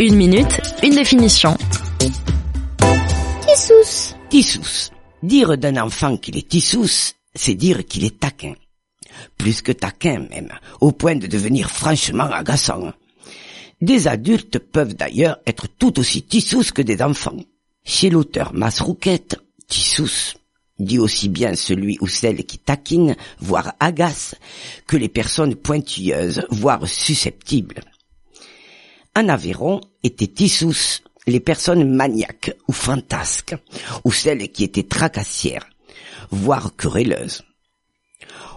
Une minute, une définition. Tissous. Tissous. Dire d'un enfant qu'il est tissous, c'est dire qu'il est taquin. Plus que taquin même, au point de devenir franchement agaçant. Des adultes peuvent d'ailleurs être tout aussi tissous que des enfants. Chez l'auteur Masrouquette, tissous dit aussi bien celui ou celle qui taquine, voire agace, que les personnes pointilleuses, voire susceptibles. En Aveyron étaient tissous les personnes maniaques ou fantasques, ou celles qui étaient tracassières, voire querelleuses.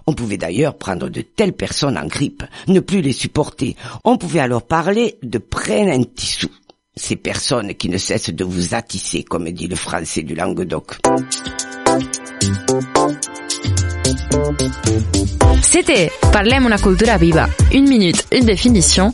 On pouvait d'ailleurs prendre de telles personnes en grippe, ne plus les supporter. On pouvait alors parler de prenne un tissou. Ces personnes qui ne cessent de vous attisser, comme dit le français du Languedoc. C'était Parlem una cultura viva, une minute, une définition,